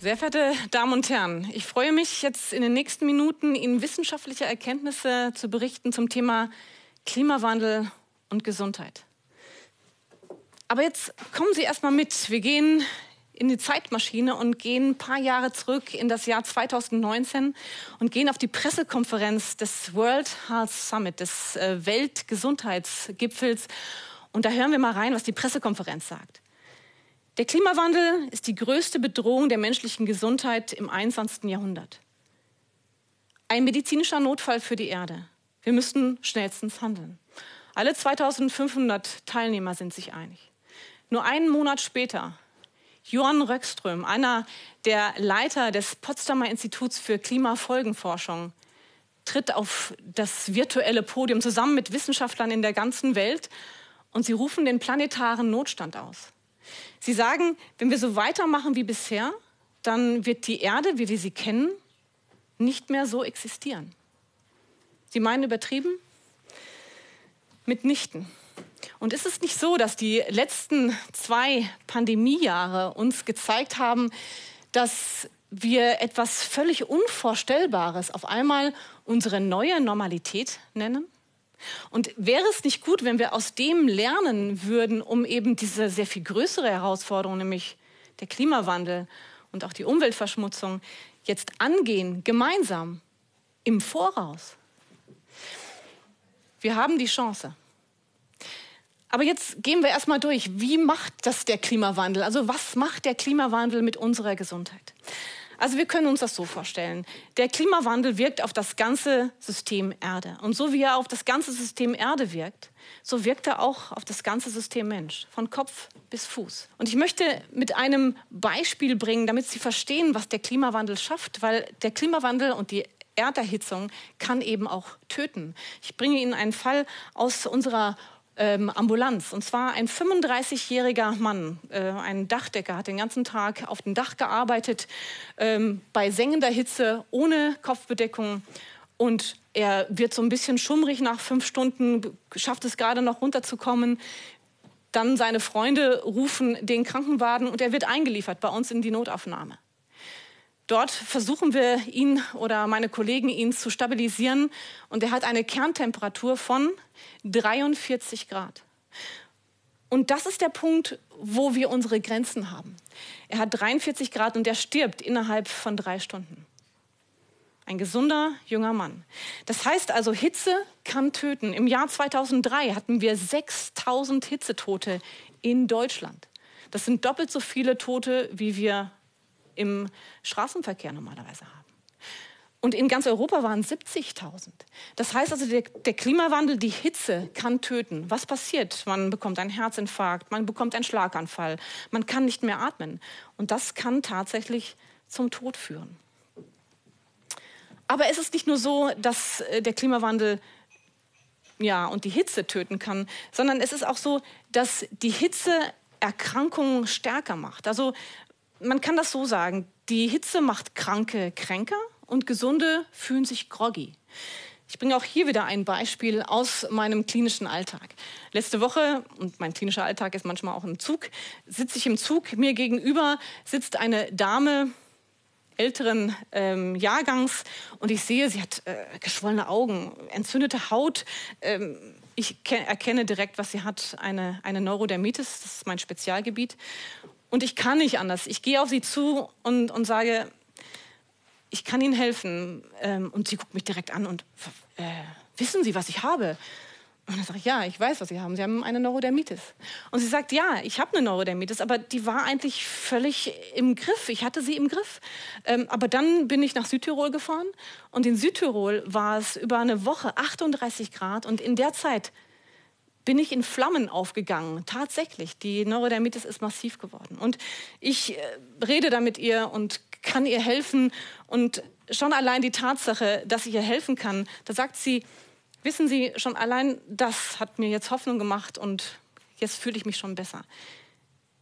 Sehr verehrte Damen und Herren, ich freue mich jetzt in den nächsten Minuten, Ihnen wissenschaftliche Erkenntnisse zu berichten zum Thema Klimawandel und Gesundheit. Aber jetzt kommen Sie erst mal mit. Wir gehen in die Zeitmaschine und gehen ein paar Jahre zurück in das Jahr 2019 und gehen auf die Pressekonferenz des World Health Summit, des äh, Weltgesundheitsgipfels. Und da hören wir mal rein, was die Pressekonferenz sagt. Der Klimawandel ist die größte Bedrohung der menschlichen Gesundheit im 21. Jahrhundert. Ein medizinischer Notfall für die Erde. Wir müssten schnellstens handeln. Alle 2500 Teilnehmer sind sich einig. Nur einen Monat später, Johann Röckström, einer der Leiter des Potsdamer Instituts für Klimafolgenforschung, tritt auf das virtuelle Podium zusammen mit Wissenschaftlern in der ganzen Welt und sie rufen den planetaren Notstand aus. Sie sagen, wenn wir so weitermachen wie bisher, dann wird die Erde, wie wir sie kennen, nicht mehr so existieren. Sie meinen übertrieben? Mitnichten. Und ist es nicht so, dass die letzten zwei Pandemiejahre uns gezeigt haben, dass wir etwas völlig Unvorstellbares auf einmal unsere neue Normalität nennen? Und wäre es nicht gut, wenn wir aus dem lernen würden, um eben diese sehr viel größere Herausforderung, nämlich der Klimawandel und auch die Umweltverschmutzung, jetzt angehen, gemeinsam, im Voraus? Wir haben die Chance. Aber jetzt gehen wir erstmal durch. Wie macht das der Klimawandel? Also was macht der Klimawandel mit unserer Gesundheit? Also wir können uns das so vorstellen. Der Klimawandel wirkt auf das ganze System Erde. Und so wie er auf das ganze System Erde wirkt, so wirkt er auch auf das ganze System Mensch, von Kopf bis Fuß. Und ich möchte mit einem Beispiel bringen, damit Sie verstehen, was der Klimawandel schafft, weil der Klimawandel und die Erderhitzung kann eben auch töten. Ich bringe Ihnen einen Fall aus unserer ähm, Ambulanz. Und zwar ein 35-jähriger Mann, äh, ein Dachdecker, hat den ganzen Tag auf dem Dach gearbeitet, ähm, bei sengender Hitze, ohne Kopfbedeckung. Und er wird so ein bisschen schummrig nach fünf Stunden, schafft es gerade noch runterzukommen. Dann seine Freunde rufen den Krankenwagen und er wird eingeliefert bei uns in die Notaufnahme. Dort versuchen wir ihn oder meine Kollegen ihn zu stabilisieren und er hat eine Kerntemperatur von 43 Grad. Und das ist der Punkt, wo wir unsere Grenzen haben. Er hat 43 Grad und er stirbt innerhalb von drei Stunden. Ein gesunder junger Mann. Das heißt also, Hitze kann töten. Im Jahr 2003 hatten wir 6000 Hitzetote in Deutschland. Das sind doppelt so viele Tote, wie wir im Straßenverkehr normalerweise haben. Und in ganz Europa waren 70.000. Das heißt also, der, der, Klimawandel, die Hitze kann töten. Was passiert? Man bekommt einen Herzinfarkt, man bekommt einen Schlaganfall, man kann nicht mehr atmen. Und das kann tatsächlich zum Tod führen. Aber es ist nicht nur so, dass äh, der Klimawandel ja, und die Hitze töten kann, sondern es ist auch so, dass die Hitze Erkrankungen stärker macht. Also man kann das so sagen, die Hitze macht Kranke kränker und Gesunde fühlen sich groggy. Ich bringe auch hier wieder ein Beispiel aus meinem klinischen Alltag. Letzte Woche, und mein klinischer Alltag ist manchmal auch im Zug, sitze ich im Zug, mir gegenüber sitzt eine Dame älteren ähm, Jahrgangs und ich sehe, sie hat äh, geschwollene Augen, entzündete Haut. Ähm, ich erkenne direkt, was sie hat, eine, eine Neurodermitis, das ist mein Spezialgebiet. Und ich kann nicht anders. Ich gehe auf sie zu und, und sage, ich kann Ihnen helfen. Ähm, und sie guckt mich direkt an und, äh, wissen Sie, was ich habe? Und dann sage ich, ja, ich weiß, was Sie haben. Sie haben eine Neurodermitis. Und sie sagt, ja, ich habe eine Neurodermitis, aber die war eigentlich völlig im Griff. Ich hatte sie im Griff. Ähm, aber dann bin ich nach Südtirol gefahren und in Südtirol war es über eine Woche 38 Grad und in der Zeit bin ich in Flammen aufgegangen. Tatsächlich, die Neurodermitis ist massiv geworden. Und ich äh, rede da mit ihr und kann ihr helfen. Und schon allein die Tatsache, dass ich ihr helfen kann, da sagt sie, wissen Sie, schon allein das hat mir jetzt Hoffnung gemacht und jetzt fühle ich mich schon besser.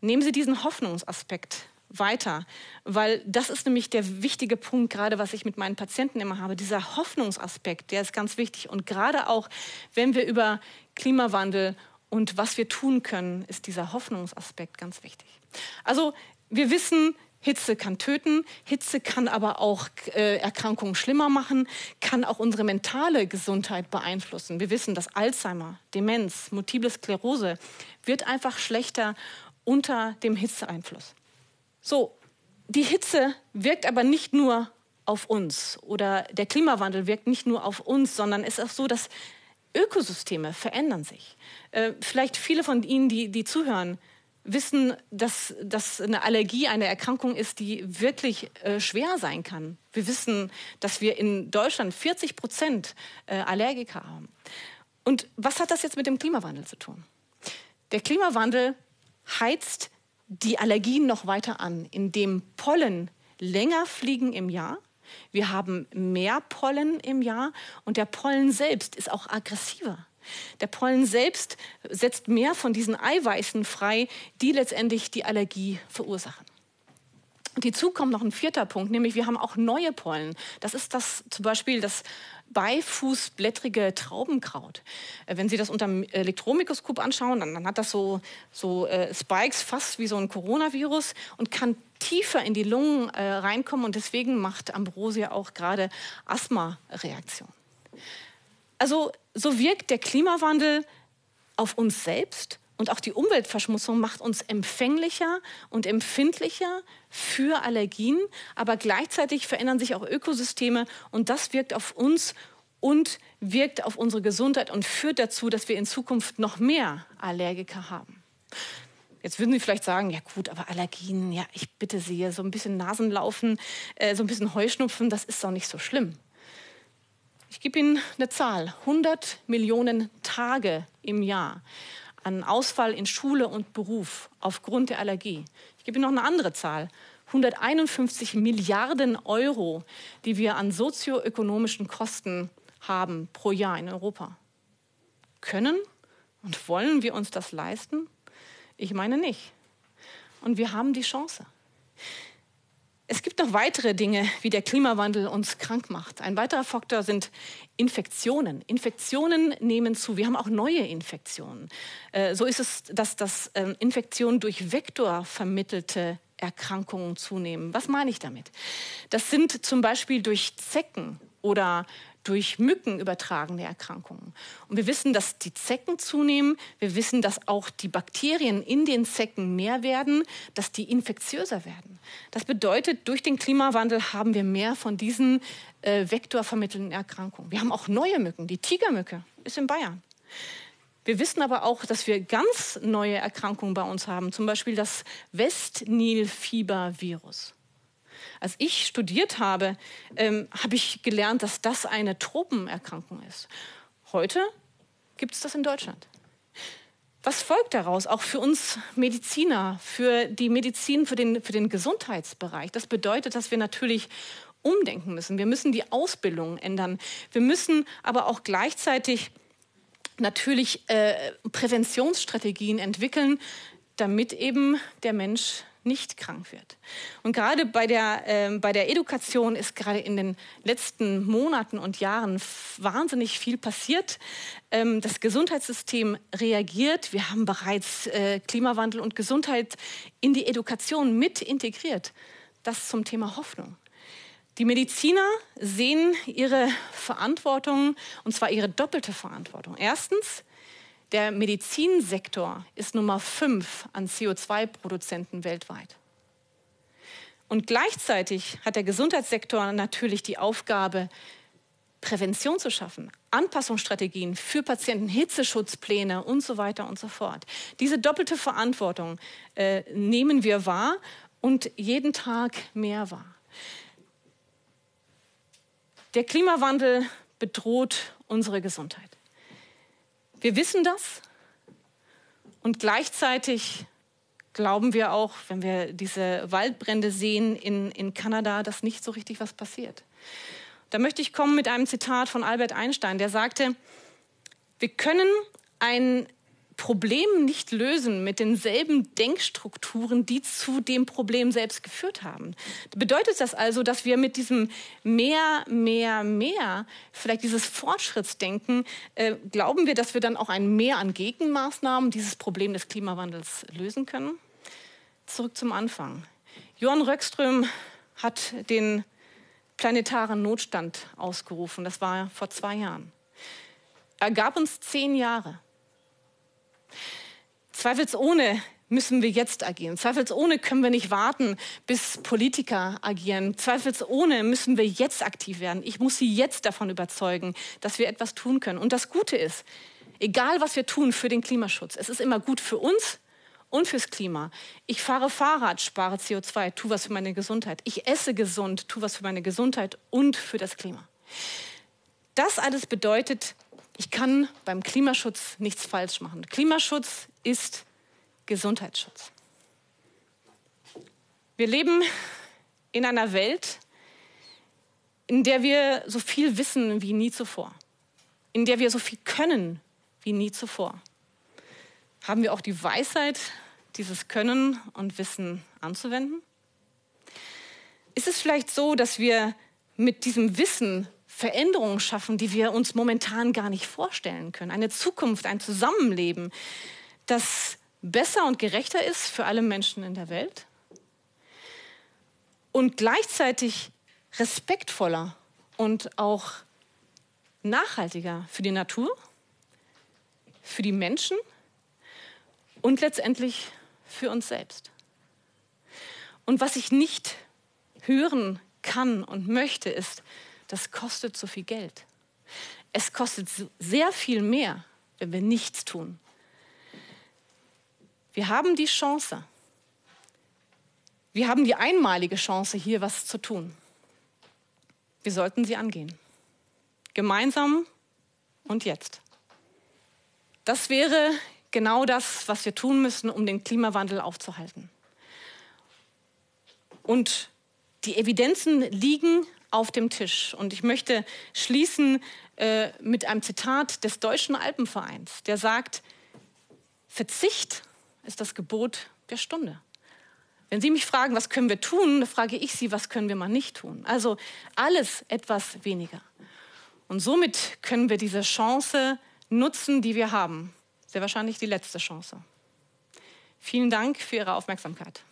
Nehmen Sie diesen Hoffnungsaspekt weiter, weil das ist nämlich der wichtige Punkt, gerade was ich mit meinen Patienten immer habe. Dieser Hoffnungsaspekt, der ist ganz wichtig. Und gerade auch, wenn wir über Klimawandel und was wir tun können, ist dieser Hoffnungsaspekt ganz wichtig. Also wir wissen, Hitze kann töten, Hitze kann aber auch äh, Erkrankungen schlimmer machen, kann auch unsere mentale Gesundheit beeinflussen. Wir wissen, dass Alzheimer, Demenz, Multiple Sklerose wird einfach schlechter unter dem Hitzeeinfluss. So, die Hitze wirkt aber nicht nur auf uns oder der Klimawandel wirkt nicht nur auf uns, sondern es ist auch so, dass Ökosysteme verändern sich. Äh, vielleicht viele von Ihnen, die, die zuhören, wissen, dass, dass eine Allergie eine Erkrankung ist, die wirklich äh, schwer sein kann. Wir wissen, dass wir in Deutschland 40 Prozent äh, Allergiker haben. Und was hat das jetzt mit dem Klimawandel zu tun? Der Klimawandel heizt die Allergien noch weiter an, indem Pollen länger fliegen im Jahr. Wir haben mehr Pollen im Jahr und der Pollen selbst ist auch aggressiver. Der Pollen selbst setzt mehr von diesen Eiweißen frei, die letztendlich die Allergie verursachen. Und hinzu kommt noch ein vierter Punkt, nämlich wir haben auch neue Pollen. Das ist das zum Beispiel das beifußblättrige Traubenkraut. Äh, wenn Sie das unter dem Elektromikroskop anschauen, dann, dann hat das so, so äh, Spikes fast wie so ein Coronavirus und kann tiefer in die Lungen äh, reinkommen und deswegen macht Ambrosia auch gerade Asthma-Reaktion. Also so wirkt der Klimawandel auf uns selbst und auch die Umweltverschmutzung macht uns empfänglicher und empfindlicher für Allergien, aber gleichzeitig verändern sich auch Ökosysteme und das wirkt auf uns und wirkt auf unsere Gesundheit und führt dazu, dass wir in Zukunft noch mehr Allergiker haben. Jetzt würden Sie vielleicht sagen, ja gut, aber Allergien, ja, ich bitte Sie, so ein bisschen Nasenlaufen, äh, so ein bisschen Heuschnupfen, das ist doch nicht so schlimm. Ich gebe Ihnen eine Zahl. 100 Millionen Tage im Jahr an Ausfall in Schule und Beruf aufgrund der Allergie. Ich gebe Ihnen noch eine andere Zahl. 151 Milliarden Euro, die wir an sozioökonomischen Kosten haben pro Jahr in Europa. Können und wollen wir uns das leisten? Ich meine nicht. Und wir haben die Chance. Es gibt noch weitere Dinge, wie der Klimawandel uns krank macht. Ein weiterer Faktor sind Infektionen. Infektionen nehmen zu. Wir haben auch neue Infektionen. Äh, so ist es, dass das ähm, Infektionen durch Vektor vermittelte Erkrankungen zunehmen. Was meine ich damit? Das sind zum Beispiel durch Zecken oder durch Mücken übertragene Erkrankungen. Und wir wissen, dass die Zecken zunehmen. Wir wissen, dass auch die Bakterien in den Zecken mehr werden, dass die infektiöser werden. Das bedeutet, durch den Klimawandel haben wir mehr von diesen äh, vektorvermittelnden Erkrankungen. Wir haben auch neue Mücken. Die Tigermücke ist in Bayern. Wir wissen aber auch, dass wir ganz neue Erkrankungen bei uns haben, zum Beispiel das Westnilfiebervirus. Als ich studiert habe, ähm, habe ich gelernt, dass das eine Tropenerkrankung ist. Heute gibt es das in Deutschland. Was folgt daraus, auch für uns Mediziner, für die Medizin, für den, für den Gesundheitsbereich? Das bedeutet, dass wir natürlich umdenken müssen. Wir müssen die Ausbildung ändern. Wir müssen aber auch gleichzeitig natürlich äh, Präventionsstrategien entwickeln, damit eben der Mensch nicht krank wird. Und gerade bei der, äh, bei der Education ist gerade in den letzten Monaten und Jahren wahnsinnig viel passiert. Ähm, das Gesundheitssystem reagiert. Wir haben bereits äh, Klimawandel und Gesundheit in die Education mit integriert. Das zum Thema Hoffnung. Die Mediziner sehen ihre Verantwortung, und zwar ihre doppelte Verantwortung. Erstens, der Medizinsektor ist Nummer fünf an CO2-Produzenten weltweit. Und gleichzeitig hat der Gesundheitssektor natürlich die Aufgabe, Prävention zu schaffen, Anpassungsstrategien für Patienten, Hitzeschutzpläne und so weiter und so fort. Diese doppelte Verantwortung äh, nehmen wir wahr und jeden Tag mehr wahr. Der Klimawandel bedroht unsere Gesundheit. Wir wissen das und gleichzeitig glauben wir auch, wenn wir diese Waldbrände sehen in, in Kanada, dass nicht so richtig was passiert. Da möchte ich kommen mit einem Zitat von Albert Einstein, der sagte, wir können ein Problem nicht lösen mit denselben Denkstrukturen, die zu dem Problem selbst geführt haben. Bedeutet das also, dass wir mit diesem mehr, mehr, mehr, vielleicht dieses Fortschrittsdenken, äh, glauben wir, dass wir dann auch ein Mehr an Gegenmaßnahmen dieses Problem des Klimawandels lösen können? Zurück zum Anfang. Johann Röckström hat den planetaren Notstand ausgerufen. Das war vor zwei Jahren. Er gab uns zehn Jahre. Zweifelsohne müssen wir jetzt agieren. Zweifelsohne können wir nicht warten, bis Politiker agieren. Zweifelsohne müssen wir jetzt aktiv werden. Ich muss Sie jetzt davon überzeugen, dass wir etwas tun können. Und das Gute ist, egal was wir tun für den Klimaschutz, es ist immer gut für uns und fürs Klima. Ich fahre Fahrrad, spare CO2, tu was für meine Gesundheit. Ich esse gesund, tu was für meine Gesundheit und für das Klima. Das alles bedeutet, ich kann beim Klimaschutz nichts falsch machen. Klimaschutz ist Gesundheitsschutz. Wir leben in einer Welt, in der wir so viel wissen wie nie zuvor, in der wir so viel können wie nie zuvor. Haben wir auch die Weisheit, dieses Können und Wissen anzuwenden? Ist es vielleicht so, dass wir mit diesem Wissen Veränderungen schaffen, die wir uns momentan gar nicht vorstellen können? Eine Zukunft, ein Zusammenleben, das besser und gerechter ist für alle Menschen in der Welt und gleichzeitig respektvoller und auch nachhaltiger für die Natur, für die Menschen und letztendlich für uns selbst. Und was ich nicht hören kann und möchte, ist, das kostet so viel Geld. Es kostet sehr viel mehr, wenn wir nichts tun. Wir haben die Chance. Wir haben die einmalige Chance, hier was zu tun. Wir sollten sie angehen. Gemeinsam und jetzt. Das wäre genau das, was wir tun müssen, um den Klimawandel aufzuhalten. Und die Evidenzen liegen auf dem Tisch. Und ich möchte schließen äh, mit einem Zitat des Deutschen Alpenvereins, der sagt, Verzicht ist das Gebot der Stunde. Wenn Sie mich fragen, was können wir tun, dann frage ich Sie, was können wir mal nicht tun. Also alles etwas weniger. Und somit können wir diese Chance nutzen, die wir haben. Sehr wahrscheinlich die letzte Chance. Vielen Dank für Ihre Aufmerksamkeit.